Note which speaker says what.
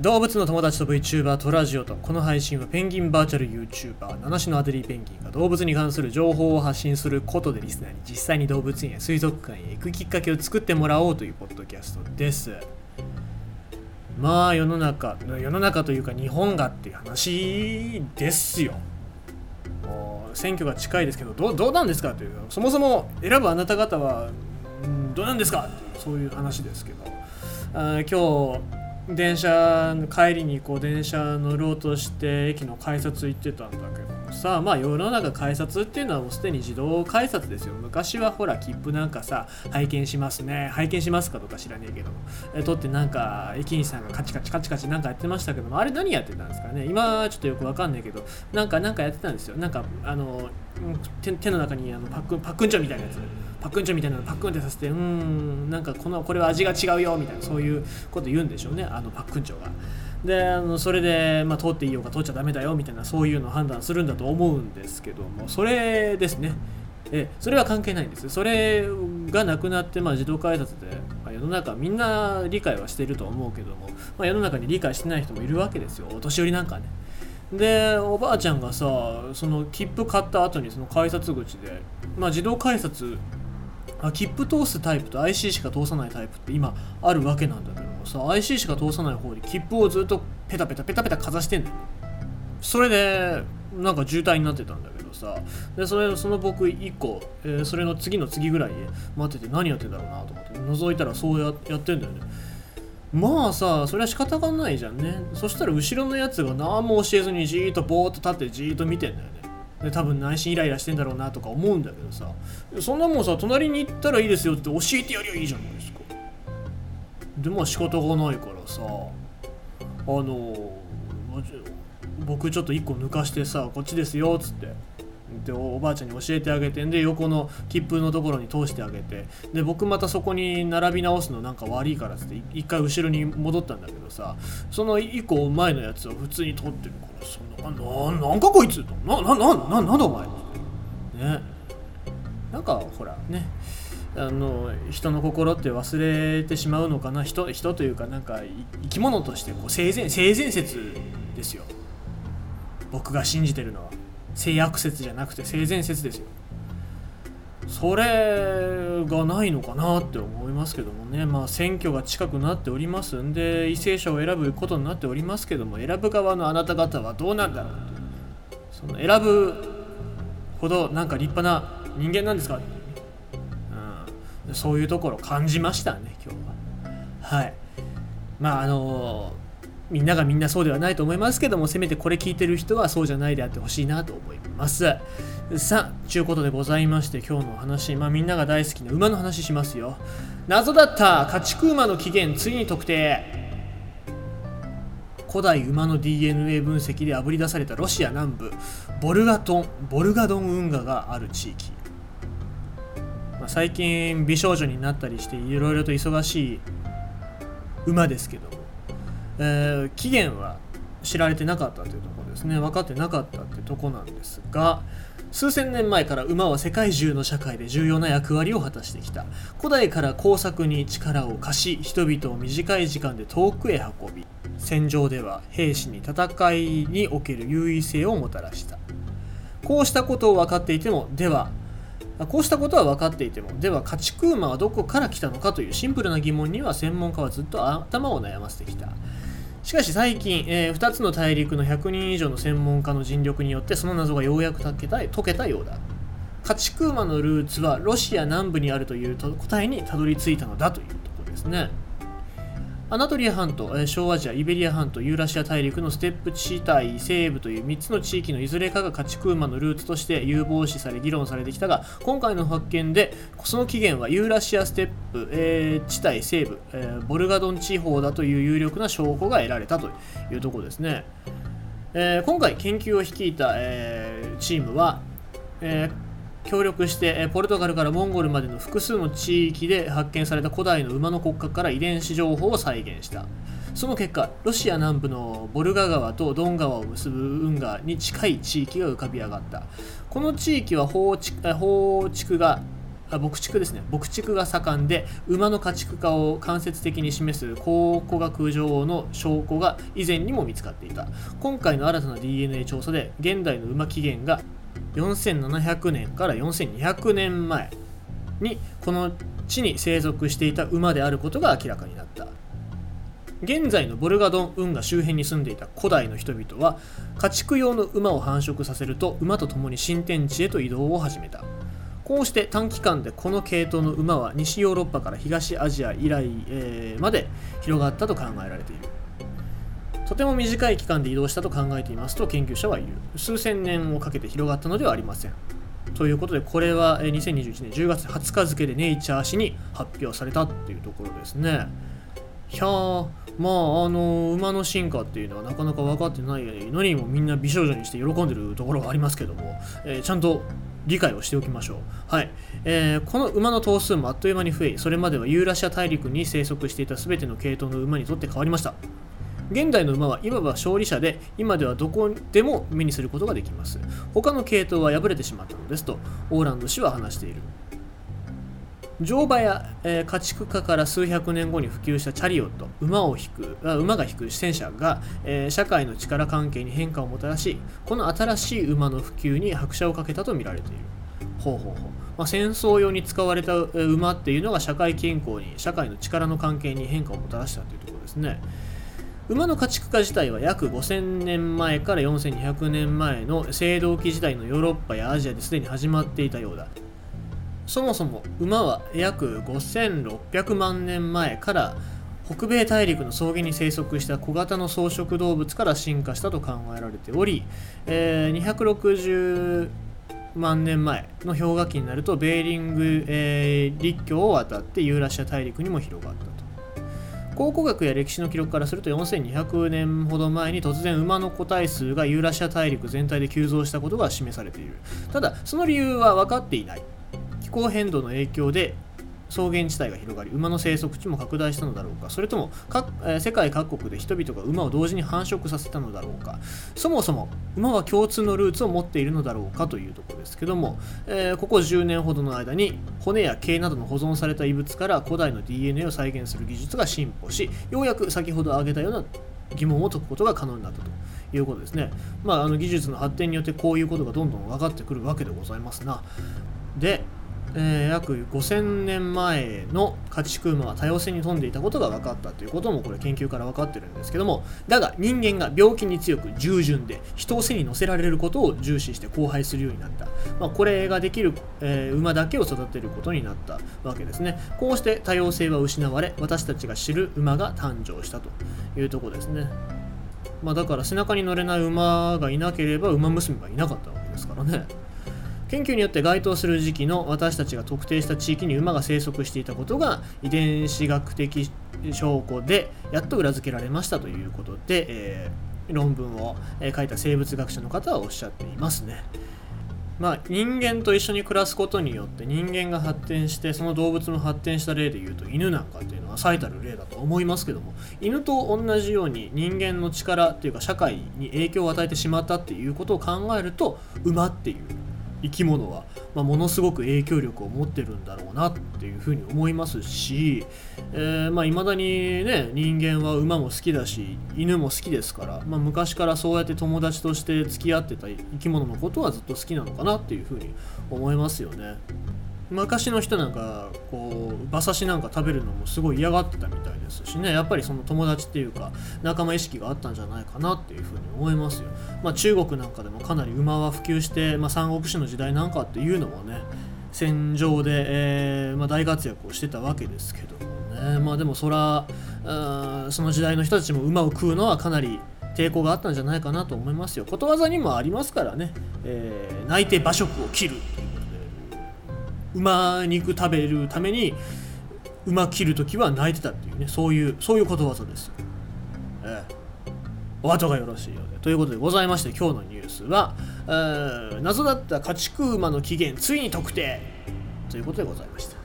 Speaker 1: 動物の友達と VTuber トラジオとこの配信はペンギンバーチャル YouTuber 七種のアデリーペンギンが動物に関する情報を発信することでリスナーに実際に動物園や水族館へ行くきっかけを作ってもらおうというポッドキャストです。まあ世の中世の中というか日本がっていう話ですよ。もう選挙が近いですけどどうどうなんですかという。そもそも選ぶあなた方はどうなんですかっていうそういう話ですけど。今日電車帰りにこう電車乗ろうとして駅の改札行ってたんだけど。さあまあ世の中改札っていうのはもうすでに自動改札ですよ。昔はほら切符なんかさ拝見しますね。拝見しますかとか知らねえけどえ取ってなんか駅員さんがカチカチカチカチなんかやってましたけども。あれ何やってたんですかね。今ちょっとよくわかんないけど。なんかなんかやってたんですよ。なんかあの手手の中にあのパックンパックンチョみたいなやつ。パックンチョみたいなのパックンってさせてうーんなんかこのこれは味が違うよみたいなそういうこと言うんでしょうね。あのパックンチョが。であのそれで、まあ、通っていいよか通っちゃダメだよみたいなそういうのを判断するんだと思うんですけどもそれですね。えそれは関係ないんです。それがなくなって、まあ、自動改札で、まあ、世の中みんな理解はしてると思うけども、まあ、世の中に理解してない人もいるわけですよ。お年寄りなんかね。でおばあちゃんがさその切符買った後にその改札口で、まあ、自動改札あ切符通すタイプと IC しか通さないタイプって今あるわけなんだけどもさ IC しか通さない方で切符をずっとペタペタペタペタかざしてんだよそれでなんか渋滞になってたんだけどさ。でそれその僕1個、えー、それの次の次ぐらい待ってて何やってんだろうなと思って覗いたらそうややってんだよね。まあさそれは仕方がないじゃんね。そしたら後ろのやつが何も教えずにじーっとぼーっと立ってじーっと見てんだよね。で多分内心イライラしてんだろうなとか思うんだけどさ。そんなもんさ隣に行ったらいいですよって教えてやりゃいいじゃないですか。でまあ仕方がないからさあの僕ちょっと1個抜かしてさこっちですよっつってでおばあちゃんに教えてあげてんで横の切符のところに通してあげてで僕またそこに並び直すのなんか悪いからっつって一回後ろに戻ったんだけどさその1個前のやつを普通に通ってるからそなななんかこいつなななななんだお前ね。なんかほらね。あの人の心って忘れてしまうのかな？人人というかなんか生き物としてこう性善性善説ですよ。僕が信じてるのは。性悪説じゃなくて性善説ですよ。それがないのかなって思いますけどもね。まあ選挙が近くなっておりますんで為政者を選ぶことになっておりますけども選ぶ側のあなた方はどうなんだろう。その選ぶほどなんか立派な人間なんですか、そういうところ感じましたね今日は。はい。まああのみんながみんなそうではないと思いますけどもせめてこれ聞いてる人はそうじゃないであってほしいなと思います。さあちゅうことでございまして今日のお話。まあみんなが大好きな馬の話しますよ。謎だった家畜馬の起源ついに特定。古代馬の DNA 分析であぶり出されたロシア南部ボルガトンボルガドン運河がある地域、まあ、最近美少女になったりしていろいろと忙しい馬ですけどえー、起源は知られてなかったというところですね。分かってなかったってとこなんですが数千年前から馬は世界中の社会で重要な役割を果たしてきた。古代から工作に力を貸し人々を短い時間で遠くへ運び戦場では兵士に戦いにおける優位性をもたらした。こうしたことを分かっていてもではこうしたことは分かっていてもでは家畜馬はどこから来たのかというシンプルな疑問には専門家はずっと頭を悩ませてきた。しかし最近、えー、2つの大陸の100人以上の専門家の尽力によってその謎がようやく解けた解けたようだ。家畜馬のルーツはロシア南部にあるという答えにたどり着いたのだというところですね。アナトリア半島、小アジア、イベリア半島、ユーラシア大陸のステップ地帯、西部という3つの地域のいずれかが家畜馬のルーツとして有望視され議論されてきたが、今回の発見でその起源はユーラシアステップ、えー、地帯西部、えー、ボルガドン地方だという有力な証拠が得られたというところですね。えー、今回研究を率いた、えー、チームは、えー協力してポルトガルからモンゴルまでの複数の地域で発見された古代の馬の骨格から遺伝子情報を再現した。その結果ロシア南部のボルガ川とドン川を結ぶ運河に近い地域が浮かび上がった。この地域は放畜放畜が牧畜ですね。牧畜が盛んで馬の家畜化を間接的に示す考古学上の証拠が以前にも見つかっていた。今回の新たな DNA 調査で現代の馬起源が4700年から4200年前にこの地に生息していた馬であることが明らかになった。現在のボルガドン運河周辺に住んでいた古代の人々は家畜用の馬を繁殖させると馬と共に新天地へと移動を始めた。こうして短期間でこの系統の馬は西ヨーロッパから東アジア以来、えー、まで広がったと考えられているても短い期間で移動したと考えていますと研究者は言う数千年をかけて広がったのではありませんということでこれは2021年10月20日付でネイチャー誌に発表されたっていうところですねいやーまああの馬の進化っていうのはなかなか分かってないのにもみんな美少女にして喜んでるところはありますけども、えー、ちゃんと理解をしておきましょう。はい。えー、この馬の頭数もあっという間に増え、それまではユーラシア大陸に生息していた全ての系統の馬にとって変わりました。現代の馬はいわば勝利者で、今ではどこでも目にすることができます。他の系統は敗れてしまったのですと、オーランド氏は話している。乗馬や、えー、家畜化から数百年後に普及したチャリオット馬を引く馬が引く戦車が、えー、社会の力関係に変化をもたらしこの新しい馬の普及に拍車をかけたとみられているほうほうほう、まあ、戦争用に使われた馬っていうのが社会均衡に社会の力の関係に変化をもたらしたというところですね馬の家畜化自体は約5000年前から4200年前の青銅器時代のヨーロッパやアジアですでに始まっていたようだ。そもそも馬は約5600万年前から北米大陸の草原に生息した小型の草食動物から進化したと考えられており、えー、260万年前の氷河期になるとベーリング、えー、陸橋を渡ってユーラシア大陸にも広がった。考古学や歴史の記録からすると4200年ほど前に突然馬の個体数がユーラシア大陸全体で急増したことが示されている。ただその理由は分かっていない。気候変動の影響で草原地帯が広がり馬の生息地も拡大したのだろうかそれともか、えー、世界各国で人々が馬を同時に繁殖させたのだろうかそもそも馬は共通のルーツを持っているのだろうかというところですけども、えー、ここ10年ほどの間に骨や毛などの保存された異物から古代の DNA を再現する技術が進歩しようやく先ほど挙げたような疑問を解くことが可能になったということですね。まあ、あの技術の発展によってこういうことがどんどん分かってくるわけでございますな。で、えー、約5000年前の家畜馬は多様性に富んでいたことが分かったということもこれ研究から分かってるんですけどもだが人間が病気に強く従順で人を背に乗せられることを重視して交配するようになった、まあ、これができる、えー、馬だけを育てることになったわけですね。こうして多様性は失われ私たちが知る馬が誕生したというとこですね。まあ、だから背中に乗れない馬がいなければ馬娘がいなかったわけですからね。研究によって該当する時期の私たちが特定した地域に馬が生息していたことが遺伝子学的証拠でやっと裏付けられましたということで、えー、論文を書いた生物学者の方はおっしゃっていますね。まあ、人間と一緒に暮らすことによって人間が発展してその動物の発展した例でいうと犬なんかっていうのは最たる例だと思いますけども犬と同じように人間の力っていうか社会に影響を与えてしまったっていうことを考えると馬っていう生き物は、まあ、ものすごく影響力を持ってるんだろうなっていうふうに思いますし、えー、まあ、未だにね人間は馬も好きだし犬も好きですから、まあ、昔からそうやって友達として付き合ってた生き物のことはずっと好きなのかなっていうふうに思いますよね。昔の人なんかこう馬刺しなんか食べるのもすごい嫌がってたみたいですしね。やっぱりその友達っていうか仲間意識があったんじゃないかなっていうふうに思いますよ、まあ、中国なんかでもかなり馬は普及して、まあ、三国志の時代なんかっていうのもね戦場で、えー、まあ、大活躍をしてたわけですけどもね。まあでもそらその時代の人たちも馬を食うのはかなり抵抗があったんじゃないかなと思いますよ。ことわざにもありますからね、えー、泣いて馬食を切る。馬肉食べるために馬切る時は泣いてたっていうね。そういうそういうことわざです。ええ。お後がよろしいようで。ということでございまして今日のニュースは、ー、謎だった家畜馬の起源ついに特定。ということでございました。